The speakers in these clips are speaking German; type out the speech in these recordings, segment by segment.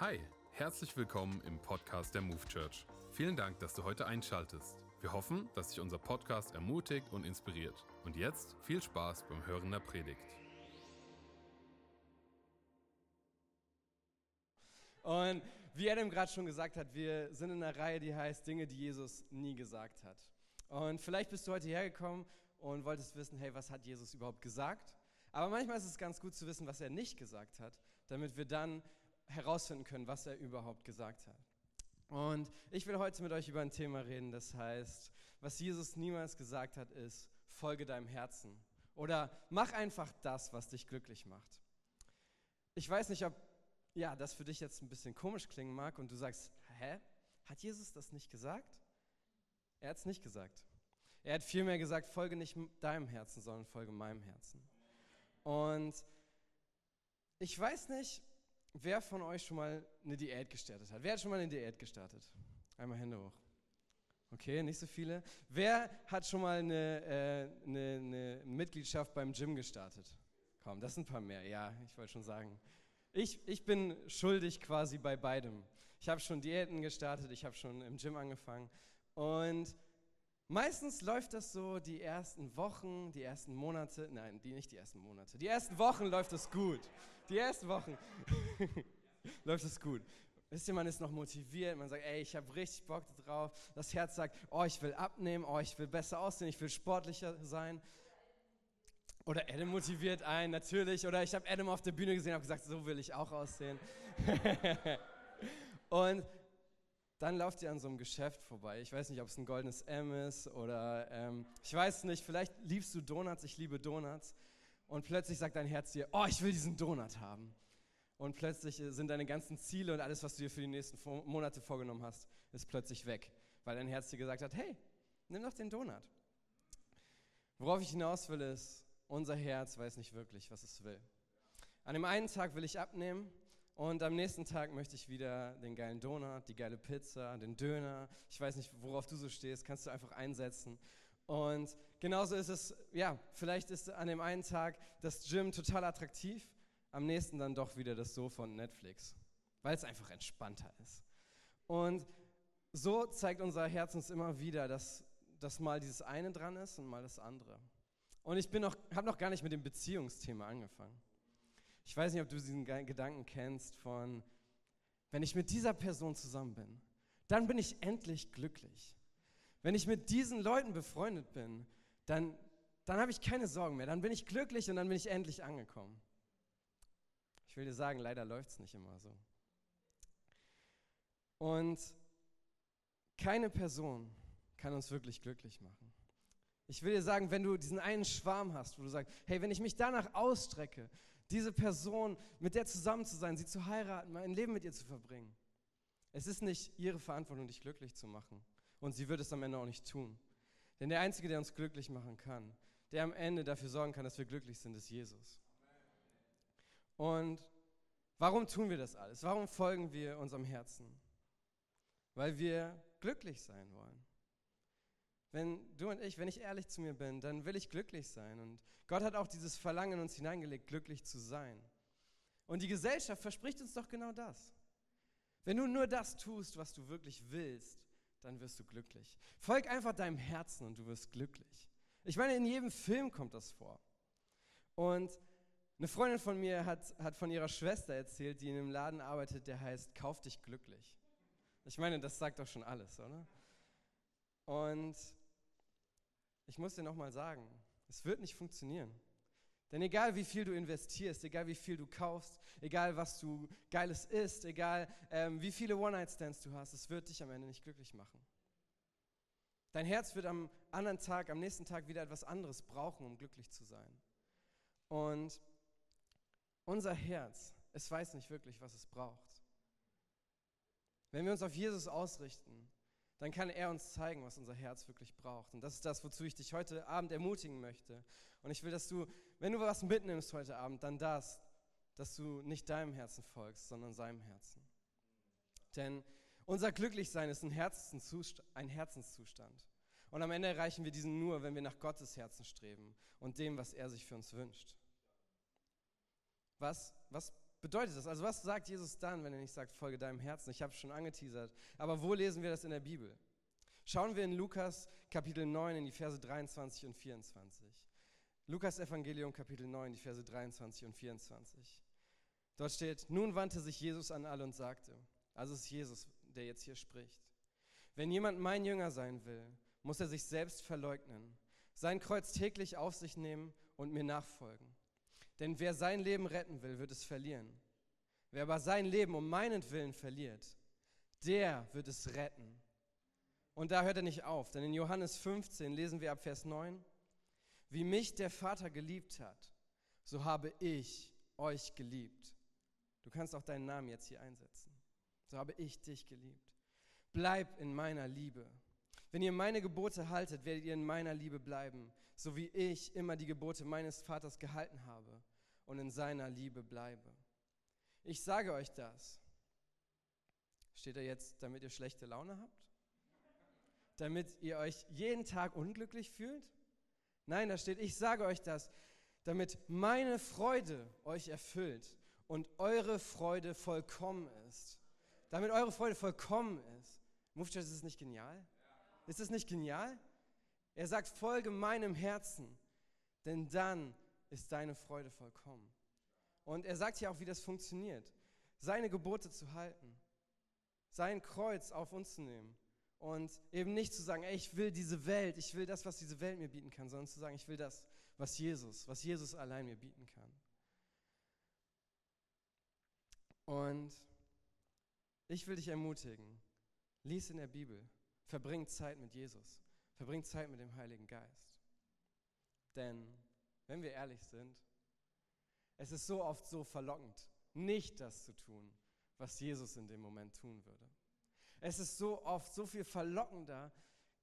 Hi, herzlich willkommen im Podcast der Move Church. Vielen Dank, dass du heute einschaltest. Wir hoffen, dass dich unser Podcast ermutigt und inspiriert. Und jetzt viel Spaß beim Hören der Predigt. Und wie Adam gerade schon gesagt hat, wir sind in einer Reihe, die heißt Dinge, die Jesus nie gesagt hat. Und vielleicht bist du heute hergekommen und wolltest wissen, hey, was hat Jesus überhaupt gesagt? Aber manchmal ist es ganz gut zu wissen, was er nicht gesagt hat, damit wir dann herausfinden können, was er überhaupt gesagt hat. Und ich will heute mit euch über ein Thema reden, das heißt, was Jesus niemals gesagt hat, ist, folge deinem Herzen. Oder mach einfach das, was dich glücklich macht. Ich weiß nicht, ob ja, das für dich jetzt ein bisschen komisch klingen mag und du sagst, hä? Hat Jesus das nicht gesagt? Er hat es nicht gesagt. Er hat vielmehr gesagt, folge nicht deinem Herzen, sondern folge meinem Herzen. Und ich weiß nicht, wer von euch schon mal eine Diät gestartet hat. Wer hat schon mal eine Diät gestartet? Einmal Hände hoch. Okay, nicht so viele. Wer hat schon mal eine, äh, eine, eine Mitgliedschaft beim Gym gestartet? Komm, das sind ein paar mehr. Ja, ich wollte schon sagen. Ich, ich bin schuldig quasi bei beidem. Ich habe schon Diäten gestartet, ich habe schon im Gym angefangen. Und Meistens läuft das so die ersten Wochen, die ersten Monate, nein, die nicht die ersten Monate. Die ersten Wochen läuft es gut. Die ersten Wochen läuft es gut. Wisst ihr, man ist noch motiviert, man sagt, ey, ich habe richtig Bock drauf. Das Herz sagt, oh, ich will abnehmen, oh, ich will besser aussehen, ich will sportlicher sein. Oder Adam motiviert einen, natürlich. Oder ich habe Adam auf der Bühne gesehen und habe gesagt, so will ich auch aussehen. und dann lauft ihr an so einem Geschäft vorbei. Ich weiß nicht, ob es ein goldenes M ist oder ähm, ich weiß nicht, vielleicht liebst du Donuts, ich liebe Donuts. Und plötzlich sagt dein Herz dir, oh, ich will diesen Donut haben. Und plötzlich äh, sind deine ganzen Ziele und alles, was du dir für die nächsten Monate vorgenommen hast, ist plötzlich weg. Weil dein Herz dir gesagt hat, hey, nimm doch den Donut. Worauf ich hinaus will, ist, unser Herz weiß nicht wirklich, was es will. An dem einen Tag will ich abnehmen und am nächsten Tag möchte ich wieder den geilen Donut, die geile Pizza, den Döner. Ich weiß nicht, worauf du so stehst, kannst du einfach einsetzen. Und genauso ist es, ja, vielleicht ist an dem einen Tag das Gym total attraktiv, am nächsten dann doch wieder das Sofa und Netflix, weil es einfach entspannter ist. Und so zeigt unser Herz uns immer wieder, dass, dass mal dieses eine dran ist und mal das andere. Und ich habe noch gar nicht mit dem Beziehungsthema angefangen. Ich weiß nicht, ob du diesen Gedanken kennst von, wenn ich mit dieser Person zusammen bin, dann bin ich endlich glücklich. Wenn ich mit diesen Leuten befreundet bin, dann, dann habe ich keine Sorgen mehr. Dann bin ich glücklich und dann bin ich endlich angekommen. Ich will dir sagen, leider läuft es nicht immer so. Und keine Person kann uns wirklich glücklich machen. Ich will dir sagen, wenn du diesen einen Schwarm hast, wo du sagst, hey, wenn ich mich danach ausstrecke, diese Person, mit der zusammen zu sein, sie zu heiraten, mein Leben mit ihr zu verbringen, es ist nicht ihre Verantwortung, dich glücklich zu machen. Und sie wird es am Ende auch nicht tun. Denn der Einzige, der uns glücklich machen kann, der am Ende dafür sorgen kann, dass wir glücklich sind, ist Jesus. Und warum tun wir das alles? Warum folgen wir unserem Herzen? Weil wir glücklich sein wollen. Wenn du und ich, wenn ich ehrlich zu mir bin, dann will ich glücklich sein. Und Gott hat auch dieses Verlangen in uns hineingelegt, glücklich zu sein. Und die Gesellschaft verspricht uns doch genau das. Wenn du nur das tust, was du wirklich willst, dann wirst du glücklich. Folg einfach deinem Herzen und du wirst glücklich. Ich meine, in jedem Film kommt das vor. Und eine Freundin von mir hat, hat von ihrer Schwester erzählt, die in einem Laden arbeitet, der heißt Kauf dich glücklich. Ich meine, das sagt doch schon alles, oder? Und ich muss dir nochmal sagen, es wird nicht funktionieren. Denn egal wie viel du investierst, egal wie viel du kaufst, egal was du Geiles isst, egal ähm, wie viele One-Night-Stands du hast, es wird dich am Ende nicht glücklich machen. Dein Herz wird am anderen Tag, am nächsten Tag wieder etwas anderes brauchen, um glücklich zu sein. Und unser Herz, es weiß nicht wirklich, was es braucht. Wenn wir uns auf Jesus ausrichten, dann kann er uns zeigen, was unser Herz wirklich braucht. Und das ist das, wozu ich dich heute Abend ermutigen möchte. Und ich will, dass du, wenn du was mitnimmst heute Abend, dann das, dass du nicht deinem Herzen folgst, sondern seinem Herzen. Denn unser Glücklichsein ist ein Herzenszustand. Ein Herzenszustand. Und am Ende erreichen wir diesen nur, wenn wir nach Gottes Herzen streben und dem, was er sich für uns wünscht. Was, was bedeutet das? Also was sagt Jesus dann, wenn er nicht sagt, folge deinem Herzen? Ich habe es schon angeteasert. Aber wo lesen wir das in der Bibel? Schauen wir in Lukas Kapitel 9 in die Verse 23 und 24. Lukas Evangelium Kapitel 9, die Verse 23 und 24. Dort steht, nun wandte sich Jesus an alle und sagte, also ist Jesus, der jetzt hier spricht, wenn jemand mein Jünger sein will, muss er sich selbst verleugnen, sein Kreuz täglich auf sich nehmen und mir nachfolgen. Denn wer sein Leben retten will, wird es verlieren. Wer aber sein Leben um meinetwillen verliert, der wird es retten. Und da hört er nicht auf, denn in Johannes 15 lesen wir ab Vers 9, wie mich der Vater geliebt hat, so habe ich euch geliebt. Du kannst auch deinen Namen jetzt hier einsetzen. So habe ich dich geliebt. Bleib in meiner Liebe. Wenn ihr meine Gebote haltet, werdet ihr in meiner Liebe bleiben, so wie ich immer die Gebote meines Vaters gehalten habe und in seiner Liebe bleibe. Ich sage euch das. Steht da jetzt, damit ihr schlechte Laune habt? Damit ihr euch jeden Tag unglücklich fühlt? Nein, da steht, ich sage euch das, damit meine Freude euch erfüllt und eure Freude vollkommen ist. Damit eure Freude vollkommen ist. Mufchas, ist nicht genial? Ist es nicht genial? Er sagt, folge meinem Herzen, denn dann ist deine Freude vollkommen. Und er sagt hier auch, wie das funktioniert. Seine Gebote zu halten, sein Kreuz auf uns zu nehmen und eben nicht zu sagen, ey, ich will diese Welt, ich will das, was diese Welt mir bieten kann, sondern zu sagen, ich will das, was Jesus, was Jesus allein mir bieten kann. Und ich will dich ermutigen, lies in der Bibel, verbring Zeit mit Jesus, verbring Zeit mit dem Heiligen Geist. Denn, wenn wir ehrlich sind, es ist so oft so verlockend, nicht das zu tun, was Jesus in dem Moment tun würde. Es ist so oft so viel verlockender,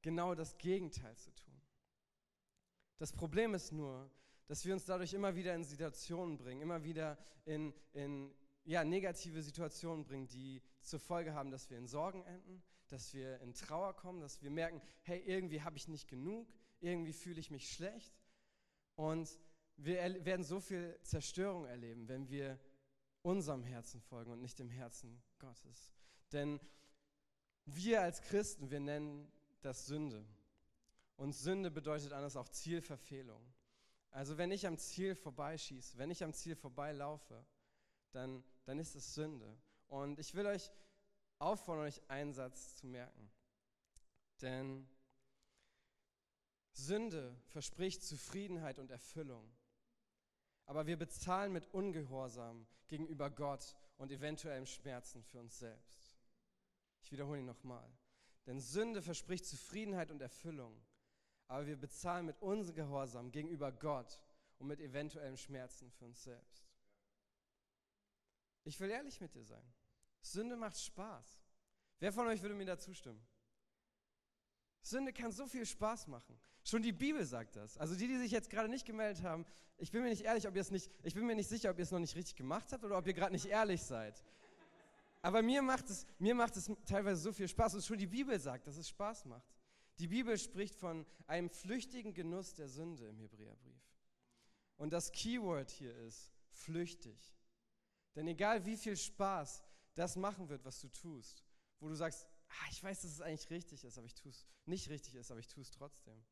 genau das Gegenteil zu tun. Das Problem ist nur, dass wir uns dadurch immer wieder in Situationen bringen, immer wieder in, in ja, negative Situationen bringen, die zur Folge haben, dass wir in Sorgen enden, dass wir in Trauer kommen, dass wir merken, hey, irgendwie habe ich nicht genug, irgendwie fühle ich mich schlecht. Und wir werden so viel Zerstörung erleben, wenn wir unserem Herzen folgen und nicht dem Herzen Gottes. Denn wir als Christen, wir nennen das Sünde. Und Sünde bedeutet anders auch Zielverfehlung. Also wenn ich am Ziel vorbeischieße, wenn ich am Ziel vorbeilaufe, dann, dann ist es Sünde. Und ich will euch auffordern, euch einen Satz zu merken. Denn Sünde verspricht Zufriedenheit und Erfüllung. Aber wir bezahlen mit Ungehorsam gegenüber Gott und eventuellem Schmerzen für uns selbst. Ich wiederhole ihn nochmal. Denn Sünde verspricht Zufriedenheit und Erfüllung, aber wir bezahlen mit Ungehorsam gegenüber Gott und mit eventuellem Schmerzen für uns selbst. Ich will ehrlich mit dir sein. Sünde macht Spaß. Wer von euch würde mir da zustimmen? Sünde kann so viel Spaß machen. Schon die Bibel sagt das. Also die, die sich jetzt gerade nicht gemeldet haben, ich bin mir nicht ehrlich, ob ihr es nicht, ich bin mir nicht sicher, ob ihr es noch nicht richtig gemacht habt oder ob ihr gerade nicht ehrlich seid. Aber mir macht, es, mir macht es teilweise so viel Spaß. Und schon die Bibel sagt, dass es Spaß macht. Die Bibel spricht von einem flüchtigen Genuss der Sünde im Hebräerbrief. Und das Keyword hier ist flüchtig. Denn egal wie viel Spaß das machen wird, was du tust, wo du sagst, ah, ich weiß, dass es eigentlich richtig ist, aber ich tue es nicht richtig ist, aber ich tue es trotzdem.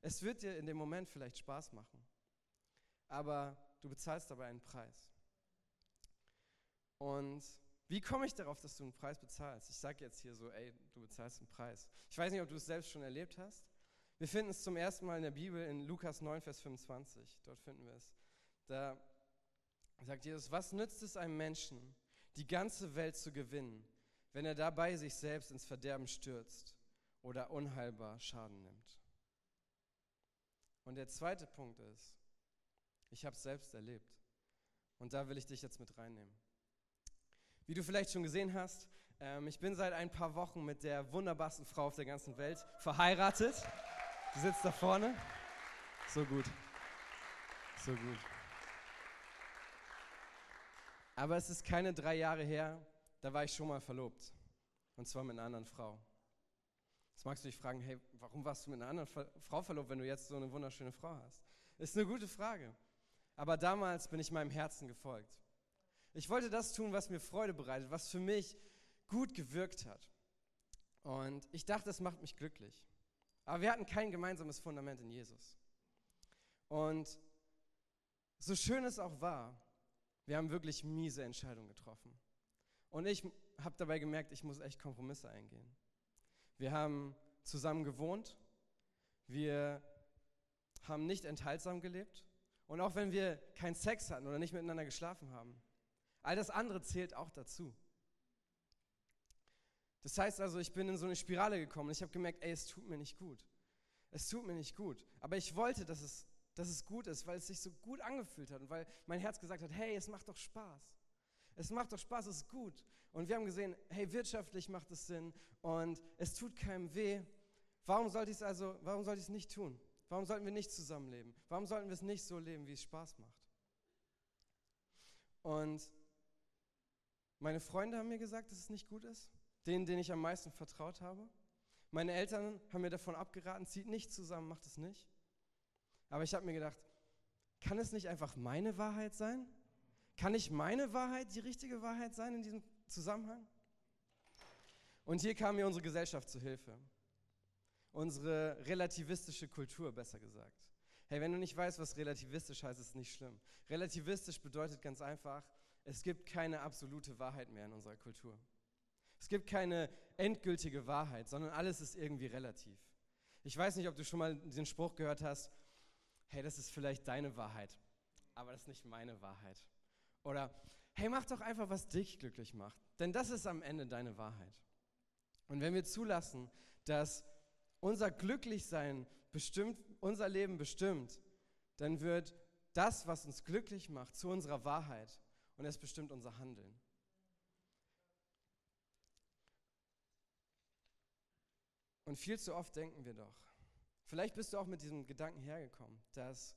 Es wird dir in dem Moment vielleicht Spaß machen, aber du bezahlst dabei einen Preis. Und wie komme ich darauf, dass du einen Preis bezahlst? Ich sage jetzt hier so, ey, du bezahlst einen Preis. Ich weiß nicht, ob du es selbst schon erlebt hast. Wir finden es zum ersten Mal in der Bibel in Lukas 9, Vers 25. Dort finden wir es. Da sagt Jesus, was nützt es einem Menschen, die ganze Welt zu gewinnen, wenn er dabei sich selbst ins Verderben stürzt oder unheilbar Schaden nimmt? Und der zweite Punkt ist, ich habe es selbst erlebt. Und da will ich dich jetzt mit reinnehmen. Wie du vielleicht schon gesehen hast, ähm, ich bin seit ein paar Wochen mit der wunderbarsten Frau auf der ganzen Welt verheiratet. Die sitzt da vorne. So gut. So gut. Aber es ist keine drei Jahre her, da war ich schon mal verlobt. Und zwar mit einer anderen Frau. Jetzt magst du dich fragen, hey, warum warst du mit einer anderen Frau verlobt, wenn du jetzt so eine wunderschöne Frau hast? Ist eine gute Frage. Aber damals bin ich meinem Herzen gefolgt. Ich wollte das tun, was mir Freude bereitet, was für mich gut gewirkt hat. Und ich dachte, das macht mich glücklich. Aber wir hatten kein gemeinsames Fundament in Jesus. Und so schön es auch war, wir haben wirklich miese Entscheidungen getroffen. Und ich habe dabei gemerkt, ich muss echt Kompromisse eingehen. Wir haben zusammen gewohnt, wir haben nicht enthaltsam gelebt und auch wenn wir keinen Sex hatten oder nicht miteinander geschlafen haben, all das andere zählt auch dazu. Das heißt also, ich bin in so eine Spirale gekommen und ich habe gemerkt, ey, es tut mir nicht gut. Es tut mir nicht gut. Aber ich wollte, dass es, dass es gut ist, weil es sich so gut angefühlt hat und weil mein Herz gesagt hat, hey, es macht doch Spaß. Es macht doch Spaß, es ist gut. Und wir haben gesehen, hey, wirtschaftlich macht es Sinn und es tut keinem weh. Warum sollte ich es also, warum sollte ich es nicht tun? Warum sollten wir nicht zusammenleben? Warum sollten wir es nicht so leben, wie es Spaß macht? Und meine Freunde haben mir gesagt, dass es nicht gut ist denen, denen ich am meisten vertraut habe. Meine Eltern haben mir davon abgeraten, zieht nicht zusammen, macht es nicht. Aber ich habe mir gedacht, kann es nicht einfach meine Wahrheit sein? Kann nicht meine Wahrheit die richtige Wahrheit sein in diesem Zusammenhang? Und hier kam mir unsere Gesellschaft zu Hilfe. Unsere relativistische Kultur, besser gesagt. Hey, wenn du nicht weißt, was relativistisch heißt, ist es nicht schlimm. Relativistisch bedeutet ganz einfach, es gibt keine absolute Wahrheit mehr in unserer Kultur. Es gibt keine endgültige Wahrheit, sondern alles ist irgendwie relativ. Ich weiß nicht, ob du schon mal den Spruch gehört hast, hey, das ist vielleicht deine Wahrheit, aber das ist nicht meine Wahrheit. Oder, hey, mach doch einfach, was dich glücklich macht, denn das ist am Ende deine Wahrheit. Und wenn wir zulassen, dass unser Glücklichsein bestimmt, unser Leben bestimmt, dann wird das, was uns glücklich macht, zu unserer Wahrheit und es bestimmt unser Handeln. Und viel zu oft denken wir doch, vielleicht bist du auch mit diesem Gedanken hergekommen, dass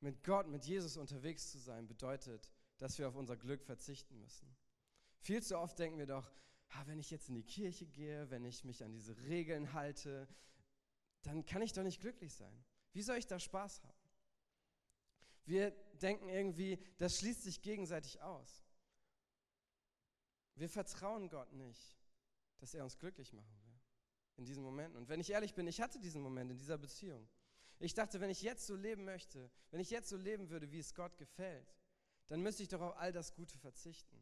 mit Gott, mit Jesus unterwegs zu sein, bedeutet, dass wir auf unser Glück verzichten müssen. Viel zu oft denken wir doch, ah, wenn ich jetzt in die Kirche gehe, wenn ich mich an diese Regeln halte, dann kann ich doch nicht glücklich sein. Wie soll ich da Spaß haben? Wir denken irgendwie, das schließt sich gegenseitig aus. Wir vertrauen Gott nicht, dass er uns glücklich machen will in diesen Momenten. Und wenn ich ehrlich bin, ich hatte diesen Moment in dieser Beziehung. Ich dachte, wenn ich jetzt so leben möchte, wenn ich jetzt so leben würde, wie es Gott gefällt, dann müsste ich doch auf all das Gute verzichten.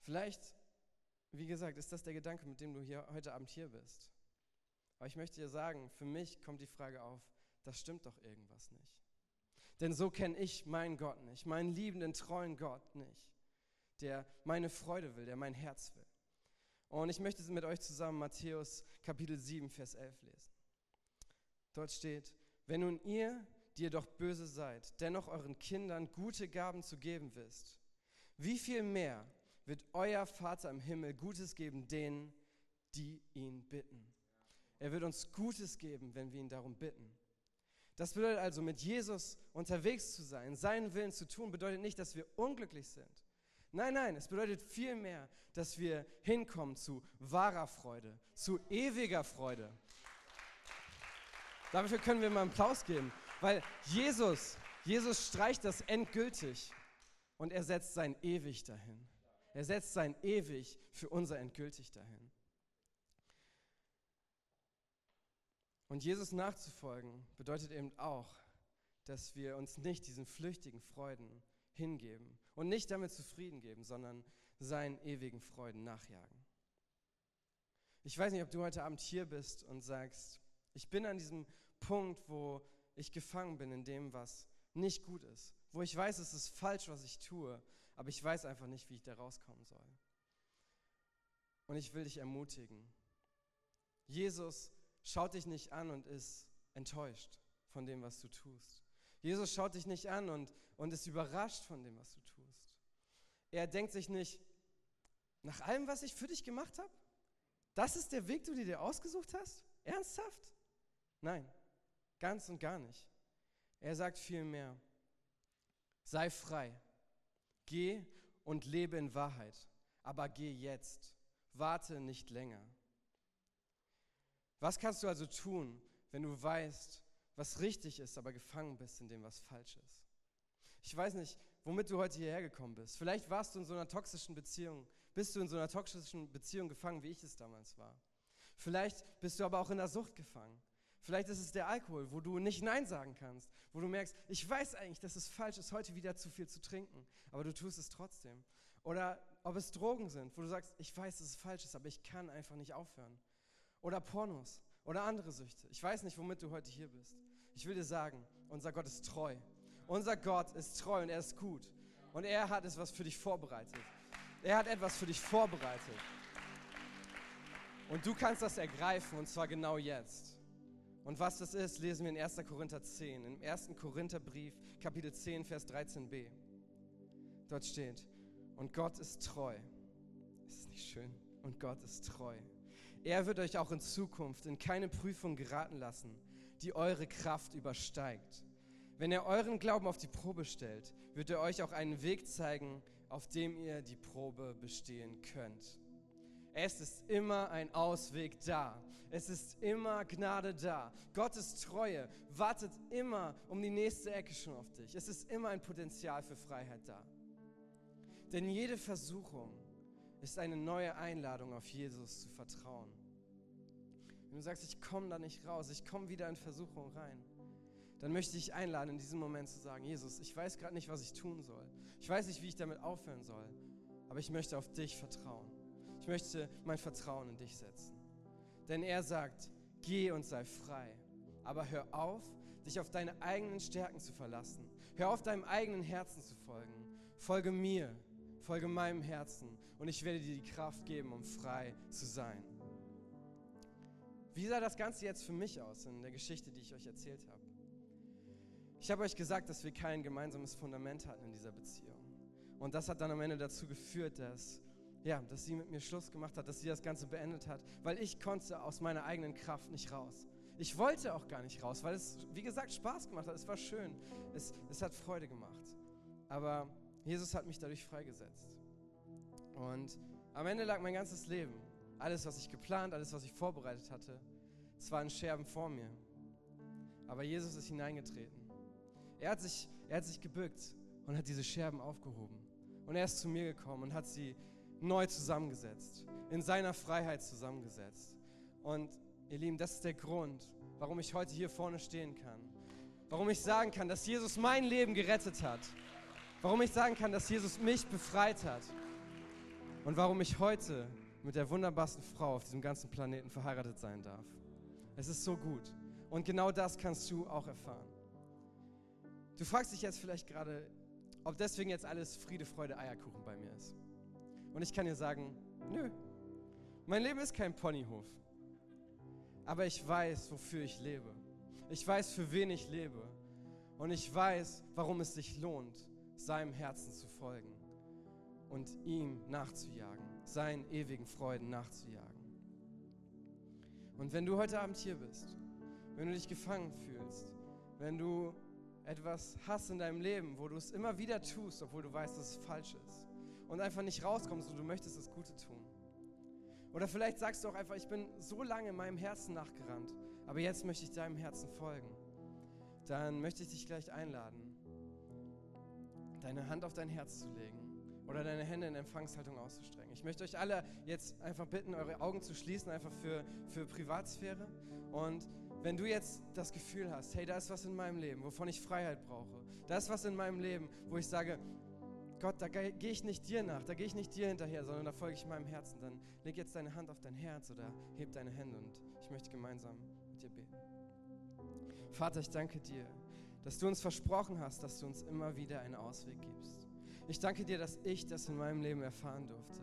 Vielleicht, wie gesagt, ist das der Gedanke, mit dem du hier heute Abend hier bist. Aber ich möchte dir sagen, für mich kommt die Frage auf, das stimmt doch irgendwas nicht. Denn so kenne ich meinen Gott nicht, meinen liebenden, treuen Gott nicht, der meine Freude will, der mein Herz will. Und ich möchte mit euch zusammen Matthäus Kapitel 7, Vers 11 lesen. Dort steht, wenn nun ihr, die ihr doch böse seid, dennoch euren Kindern gute Gaben zu geben wisst, wie viel mehr wird euer Vater im Himmel Gutes geben denen, die ihn bitten. Er wird uns Gutes geben, wenn wir ihn darum bitten. Das bedeutet also, mit Jesus unterwegs zu sein, seinen Willen zu tun, bedeutet nicht, dass wir unglücklich sind. Nein, nein, es bedeutet vielmehr, dass wir hinkommen zu wahrer Freude, zu ewiger Freude. Dafür können wir mal einen Applaus geben, weil Jesus, Jesus streicht das endgültig und er setzt sein ewig dahin. Er setzt sein ewig für unser endgültig dahin. Und Jesus nachzufolgen bedeutet eben auch, dass wir uns nicht diesen flüchtigen Freuden hingeben und nicht damit zufrieden geben, sondern seinen ewigen Freuden nachjagen. Ich weiß nicht, ob du heute Abend hier bist und sagst, ich bin an diesem Punkt, wo ich gefangen bin in dem, was nicht gut ist, wo ich weiß, es ist falsch, was ich tue, aber ich weiß einfach nicht, wie ich da rauskommen soll. Und ich will dich ermutigen. Jesus schaut dich nicht an und ist enttäuscht von dem, was du tust. Jesus schaut dich nicht an und, und ist überrascht von dem, was du tust. Er denkt sich nicht, nach allem, was ich für dich gemacht habe, das ist der Weg, den du dir ausgesucht hast? Ernsthaft? Nein, ganz und gar nicht. Er sagt vielmehr, sei frei, geh und lebe in Wahrheit, aber geh jetzt, warte nicht länger. Was kannst du also tun, wenn du weißt, was richtig ist, aber gefangen bist in dem, was falsch ist. Ich weiß nicht, womit du heute hierher gekommen bist. Vielleicht warst du in so einer toxischen Beziehung, bist du in so einer toxischen Beziehung gefangen, wie ich es damals war. Vielleicht bist du aber auch in der Sucht gefangen. Vielleicht ist es der Alkohol, wo du nicht Nein sagen kannst, wo du merkst, ich weiß eigentlich, dass es falsch ist, heute wieder zu viel zu trinken, aber du tust es trotzdem. Oder ob es Drogen sind, wo du sagst, ich weiß, dass es falsch ist, aber ich kann einfach nicht aufhören. Oder Pornos oder andere Süchte. Ich weiß nicht, womit du heute hier bist. Ich will dir sagen, unser Gott ist treu. Unser Gott ist treu und er ist gut. Und er hat etwas für dich vorbereitet. Er hat etwas für dich vorbereitet. Und du kannst das ergreifen und zwar genau jetzt. Und was das ist, lesen wir in 1. Korinther 10, im 1. Korintherbrief, Kapitel 10, Vers 13b. Dort steht, und Gott ist treu. Ist es nicht schön? Und Gott ist treu. Er wird euch auch in Zukunft in keine Prüfung geraten lassen, die eure Kraft übersteigt. Wenn er euren Glauben auf die Probe stellt, wird er euch auch einen Weg zeigen, auf dem ihr die Probe bestehen könnt. Es ist immer ein Ausweg da. Es ist immer Gnade da. Gottes Treue wartet immer um die nächste Ecke schon auf dich. Es ist immer ein Potenzial für Freiheit da. Denn jede Versuchung ist eine neue Einladung, auf Jesus zu vertrauen. Wenn du sagst, ich komme da nicht raus, ich komme wieder in Versuchung rein, dann möchte ich einladen, in diesem Moment zu sagen, Jesus, ich weiß gerade nicht, was ich tun soll. Ich weiß nicht, wie ich damit aufhören soll, aber ich möchte auf dich vertrauen. Ich möchte mein Vertrauen in dich setzen. Denn er sagt, geh und sei frei. Aber hör auf, dich auf deine eigenen Stärken zu verlassen. Hör auf, deinem eigenen Herzen zu folgen. Folge mir, folge meinem Herzen und ich werde dir die Kraft geben, um frei zu sein. Wie sah das Ganze jetzt für mich aus in der Geschichte, die ich euch erzählt habe? Ich habe euch gesagt, dass wir kein gemeinsames Fundament hatten in dieser Beziehung. Und das hat dann am Ende dazu geführt, dass, ja, dass sie mit mir Schluss gemacht hat, dass sie das Ganze beendet hat, weil ich konnte aus meiner eigenen Kraft nicht raus. Ich wollte auch gar nicht raus, weil es, wie gesagt, Spaß gemacht hat. Es war schön. Es, es hat Freude gemacht. Aber Jesus hat mich dadurch freigesetzt. Und am Ende lag mein ganzes Leben, alles, was ich geplant, alles, was ich vorbereitet hatte, es waren Scherben vor mir. Aber Jesus ist hineingetreten. Er hat sich, er hat sich gebückt und hat diese Scherben aufgehoben. Und er ist zu mir gekommen und hat sie neu zusammengesetzt, in seiner Freiheit zusammengesetzt. Und ihr Lieben, das ist der Grund, warum ich heute hier vorne stehen kann. Warum ich sagen kann, dass Jesus mein Leben gerettet hat. Warum ich sagen kann, dass Jesus mich befreit hat. Und warum ich heute mit der wunderbarsten Frau auf diesem ganzen Planeten verheiratet sein darf. Es ist so gut. Und genau das kannst du auch erfahren. Du fragst dich jetzt vielleicht gerade, ob deswegen jetzt alles Friede, Freude, Eierkuchen bei mir ist. Und ich kann dir sagen, nö, mein Leben ist kein Ponyhof. Aber ich weiß, wofür ich lebe. Ich weiß, für wen ich lebe. Und ich weiß, warum es sich lohnt, seinem Herzen zu folgen und ihm nachzujagen, seinen ewigen Freuden nachzujagen. Und wenn du heute Abend hier bist, wenn du dich gefangen fühlst, wenn du etwas hast in deinem Leben, wo du es immer wieder tust, obwohl du weißt, dass es falsch ist und einfach nicht rauskommst und du möchtest das Gute tun. Oder vielleicht sagst du auch einfach, ich bin so lange in meinem Herzen nachgerannt, aber jetzt möchte ich deinem Herzen folgen. Dann möchte ich dich gleich einladen, deine Hand auf dein Herz zu legen oder deine Hände in Empfangshaltung auszustrecken. Ich möchte euch alle jetzt einfach bitten, eure Augen zu schließen, einfach für, für Privatsphäre und wenn du jetzt das Gefühl hast, hey, da ist was in meinem Leben, wovon ich Freiheit brauche, da ist was in meinem Leben, wo ich sage, Gott, da gehe ich nicht dir nach, da gehe ich nicht dir hinterher, sondern da folge ich meinem Herzen, dann leg jetzt deine Hand auf dein Herz oder heb deine Hände und ich möchte gemeinsam mit dir beten. Vater, ich danke dir, dass du uns versprochen hast, dass du uns immer wieder einen Ausweg gibst. Ich danke dir, dass ich das in meinem Leben erfahren durfte.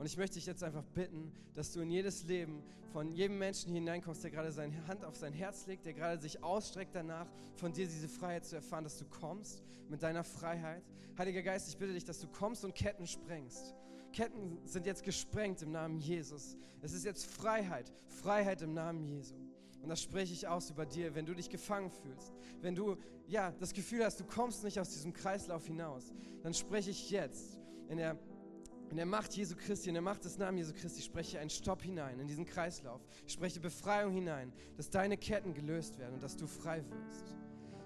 Und ich möchte dich jetzt einfach bitten, dass du in jedes Leben von jedem Menschen hineinkommst, der gerade seine Hand auf sein Herz legt, der gerade sich ausstreckt danach, von dir diese Freiheit zu erfahren, dass du kommst mit deiner Freiheit. Heiliger Geist, ich bitte dich, dass du kommst und Ketten sprengst. Ketten sind jetzt gesprengt im Namen Jesus. Es ist jetzt Freiheit, Freiheit im Namen Jesu. Und das spreche ich aus über dir, wenn du dich gefangen fühlst. Wenn du ja das Gefühl hast, du kommst nicht aus diesem Kreislauf hinaus, dann spreche ich jetzt in der in der Macht Jesu Christi, in der Macht des Namens Jesu Christi spreche einen Stopp hinein in diesen Kreislauf. Ich spreche Befreiung hinein, dass deine Ketten gelöst werden und dass du frei wirst.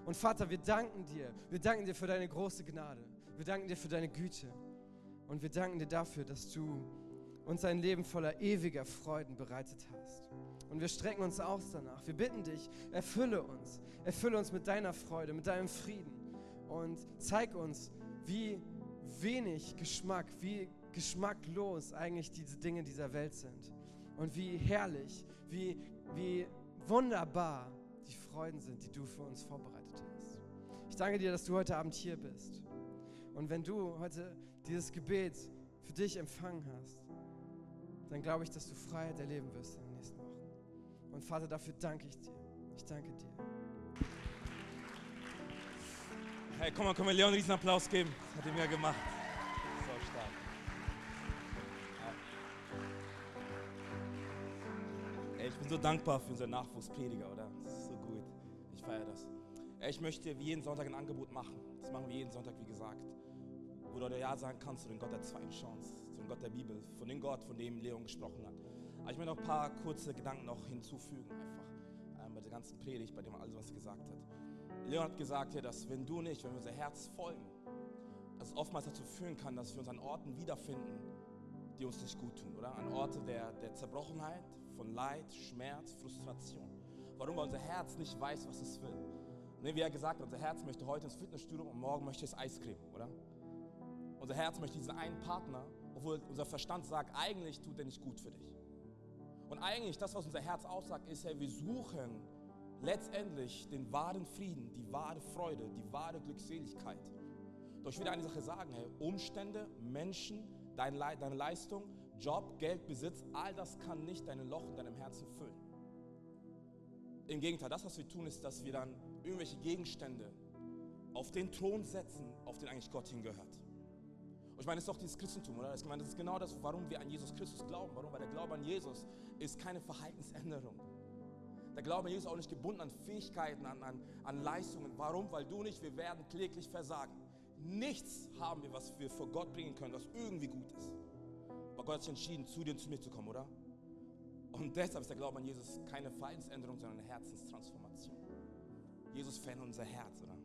Und Vater, wir danken dir. Wir danken dir für deine große Gnade. Wir danken dir für deine Güte. Und wir danken dir dafür, dass du uns ein Leben voller ewiger Freuden bereitet hast. Und wir strecken uns aus danach. Wir bitten dich, erfülle uns. Erfülle uns mit deiner Freude, mit deinem Frieden. Und zeig uns, wie wenig Geschmack, wie geschmacklos eigentlich diese Dinge dieser Welt sind. Und wie herrlich, wie, wie wunderbar die Freuden sind, die du für uns vorbereitet hast. Ich danke dir, dass du heute Abend hier bist. Und wenn du heute dieses Gebet für dich empfangen hast, dann glaube ich, dass du Freiheit erleben wirst in den nächsten Wochen. Und Vater, dafür danke ich dir. Ich danke dir. Hey, komm mal, können wir Leon einen riesen Applaus geben? Das hat er mir gemacht. Ich bin so dankbar für unseren Nachwuchsprediger, oder? Das ist so gut. Ich feiere das. Ey, ich möchte wie jeden Sonntag ein Angebot machen. Das machen wir jeden Sonntag, wie gesagt. Wo du Ja sagen kannst zu dem Gott der zweiten Chance, zu dem Gott der Bibel, von dem Gott, von dem Leon gesprochen hat. Aber ich möchte noch ein paar kurze Gedanken noch hinzufügen, einfach ähm, bei der ganzen Predigt, bei dem alles, was er gesagt hat. Leon hat gesagt, dass wenn du nicht, wenn wir unser Herz folgen, dass es oftmals dazu führen kann, dass wir uns an Orten wiederfinden, die uns nicht gut tun, oder? An Orte der, der Zerbrochenheit, von Leid, Schmerz, Frustration. Warum? Weil unser Herz nicht weiß, was es will. Ne, wie er gesagt hat, unser Herz möchte heute ins Fitnessstudio und morgen möchte es Eiscreme, oder? Unser Herz möchte diesen einen Partner, obwohl unser Verstand sagt, eigentlich tut er nicht gut für dich. Und eigentlich, das, was unser Herz aussagt, ist, hey, wir suchen letztendlich den wahren Frieden, die wahre Freude, die wahre Glückseligkeit. Doch ich will eine Sache sagen, hey, Umstände, Menschen, deine, Le deine Leistung, Job, Geld, Besitz, all das kann nicht dein Loch in deinem Herzen füllen. Im Gegenteil, das, was wir tun, ist, dass wir dann irgendwelche Gegenstände auf den Thron setzen, auf den eigentlich Gott hingehört. Und ich meine, das ist doch dieses Christentum, oder? Ich meine, das ist genau das, warum wir an Jesus Christus glauben. Warum? Weil der Glaube an Jesus ist keine Verhaltensänderung. Der Glaube an Jesus ist auch nicht gebunden an Fähigkeiten, an, an, an Leistungen. Warum? Weil du nicht, wir werden kläglich versagen. Nichts haben wir, was wir vor Gott bringen können, was irgendwie gut ist. Aber Gott hat sich entschieden, zu dir und zu mir zu kommen, oder? Und deshalb ist der Glaube an Jesus keine Verhaltensänderung, sondern eine Herzenstransformation. Jesus verändert unser Herz, oder?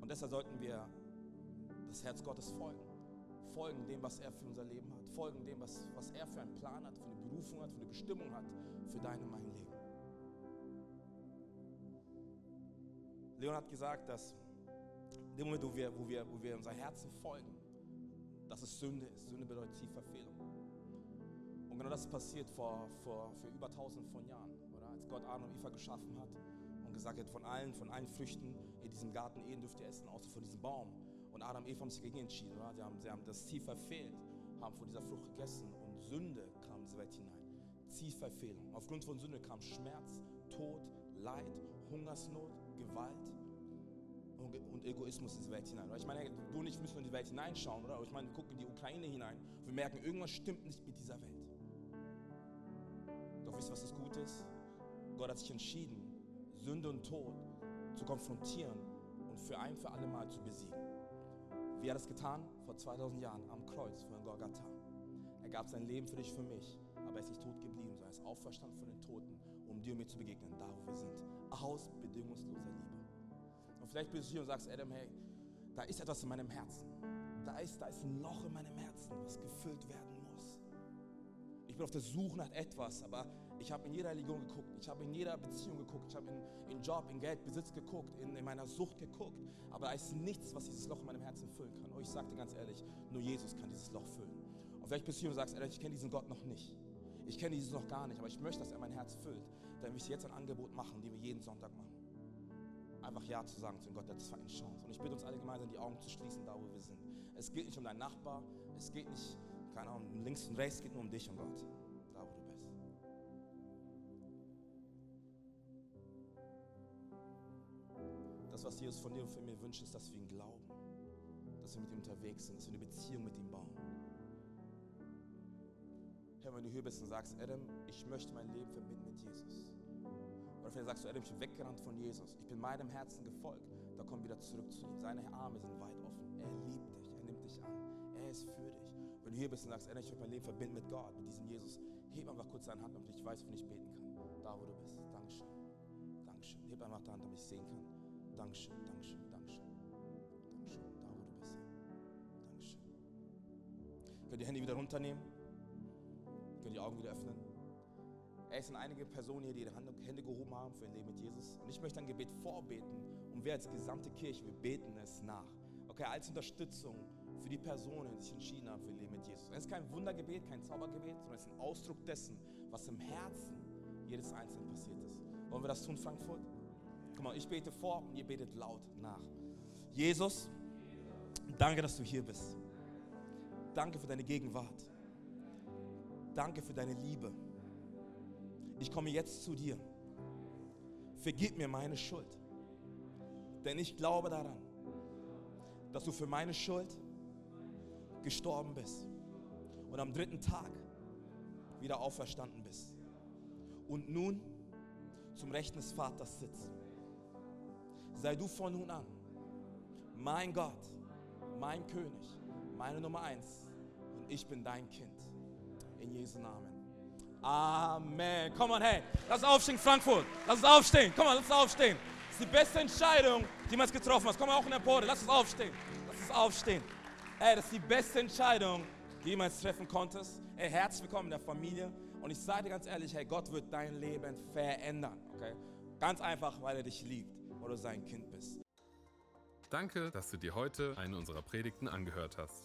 Und deshalb sollten wir das Herz Gottes folgen. Folgen dem, was er für unser Leben hat. Folgen dem, was, was er für einen Plan hat, für eine Berufung hat, für eine Bestimmung hat für dein und mein Leben. Leon hat gesagt, dass in dem Moment, wo wir, wo wir, wo wir unser Herzen folgen, dass es Sünde ist. Sünde bedeutet Tiefverfehlung. Und genau das ist passiert vor, vor, für über tausend von Jahren, oder? Als Gott Adam und Eva geschaffen hat und gesagt hat, von allen, von allen Früchten in diesem Garten Eden dürft ihr essen, außer von diesem Baum. Und Adam und Eva haben sich dagegen entschieden, oder? Sie haben, sie haben das Tief verfehlt, haben von dieser Frucht gegessen und Sünde kam in diese Welt hinein. Zielverfehlung. Aufgrund von Sünde kam Schmerz, Tod, Leid, Hungersnot, Gewalt und Egoismus in diese Welt hinein. Ich meine, du und ich müssen in die Welt hineinschauen, oder? Ich meine, wir gucken in die Ukraine hinein und wir merken, irgendwas stimmt nicht mit dieser Welt. Doch wisst ihr, was das Gute ist? Gott hat sich entschieden, Sünde und Tod zu konfrontieren und für ein für alle Mal zu besiegen. Wie hat er das getan? Vor 2000 Jahren am Kreuz von Golgatha. Er gab sein Leben für dich, für mich aber er ist nicht tot geblieben, sondern er ist auferstanden von den Toten, um dir und mir zu begegnen, da wo wir sind. Aus bedingungsloser Liebe. Und vielleicht bist du hier und sagst, Adam, hey, da ist etwas in meinem Herzen. Da ist, da ist ein Loch in meinem Herzen, was gefüllt werden muss. Ich bin auf der Suche nach etwas, aber ich habe in jeder Religion geguckt, ich habe in jeder Beziehung geguckt, ich habe in, in Job, in Geld, Besitz geguckt, in, in meiner Sucht geguckt, aber da ist nichts, was dieses Loch in meinem Herzen füllen kann. Und ich sage dir ganz ehrlich, nur Jesus kann dieses Loch füllen. Und vielleicht bist du hier und sagst, ich kenne diesen Gott noch nicht. Ich kenne dieses noch gar nicht, aber ich möchte, dass er mein Herz füllt. Dann will ich jetzt ein Angebot machen, die wir jeden Sonntag machen. Einfach Ja zu sagen zu Gott der zweiten Chance. Und ich bitte uns alle gemeinsam, die Augen zu schließen, da wo wir sind. Es geht nicht um deinen Nachbar, es geht nicht, keine Ahnung, links und rechts, es geht nur um dich und Gott. Da wo du bist. Das, was Jesus von dir und von mir wünscht, ist, dass wir ihn glauben. Dass wir mit ihm unterwegs sind, dass wir eine Beziehung mit ihm bauen. Herr, wenn du hier bist und sagst, Adam, ich möchte mein Leben verbinden mit Jesus. Oder vielleicht sagst du, Adam, ich bin weggerannt von Jesus. Ich bin meinem Herzen gefolgt. Da komm wieder zurück zu ihm. Seine Arme sind weit offen. Er liebt dich. Er nimmt dich an. Er ist für dich. Wenn du hier bist und sagst, Adam, ich will mein Leben verbinden mit Gott, mit diesem Jesus, heb einfach kurz deine Hand, damit ich weiß, wofür ich beten kann. Da, wo du bist. Dankeschön. Dankeschön. Heb einfach deine Hand, damit ich sehen kann. Dankeschön, Dankeschön, Dankeschön. Dankeschön. Da, wo du bist. Dankeschön. Könnt ihr die Handy wieder runternehmen? Könnt ihr die Augen wieder öffnen? Es sind einige Personen hier, die ihre Hände gehoben haben für ihr Leben mit Jesus. Und ich möchte ein Gebet vorbeten und wir als gesamte Kirche, wir beten es nach. Okay, als Unterstützung für die Personen, die sich entschieden haben für ihr Leben mit Jesus. Es ist kein Wundergebet, kein Zaubergebet, sondern es ist ein Ausdruck dessen, was im Herzen jedes Einzelnen passiert ist. Wollen wir das tun, Frankfurt? Guck mal, ich bete vor und ihr betet laut nach. Jesus, danke, dass du hier bist. Danke für deine Gegenwart. Danke für deine Liebe. Ich komme jetzt zu dir. Vergib mir meine Schuld. Denn ich glaube daran, dass du für meine Schuld gestorben bist und am dritten Tag wieder auferstanden bist. Und nun zum Rechten des Vaters sitzt. Sei du von nun an mein Gott, mein König, meine Nummer eins und ich bin dein Kind. In Jesu Namen. Amen. Komm on, hey, lass uns aufstehen, Frankfurt. Lass uns aufstehen. Komm on, lass uns aufstehen. Das ist die beste Entscheidung, die man getroffen hat. Komm mal auch in der Pore. Lass uns aufstehen. Lass uns aufstehen. Ey, das ist die beste Entscheidung, die jemals treffen konntest. Ey, herzlich willkommen in der Familie. Und ich sage dir ganz ehrlich, hey, Gott wird dein Leben verändern. Okay? Ganz einfach, weil er dich liebt, weil du sein Kind bist. Danke, dass du dir heute eine unserer Predigten angehört hast.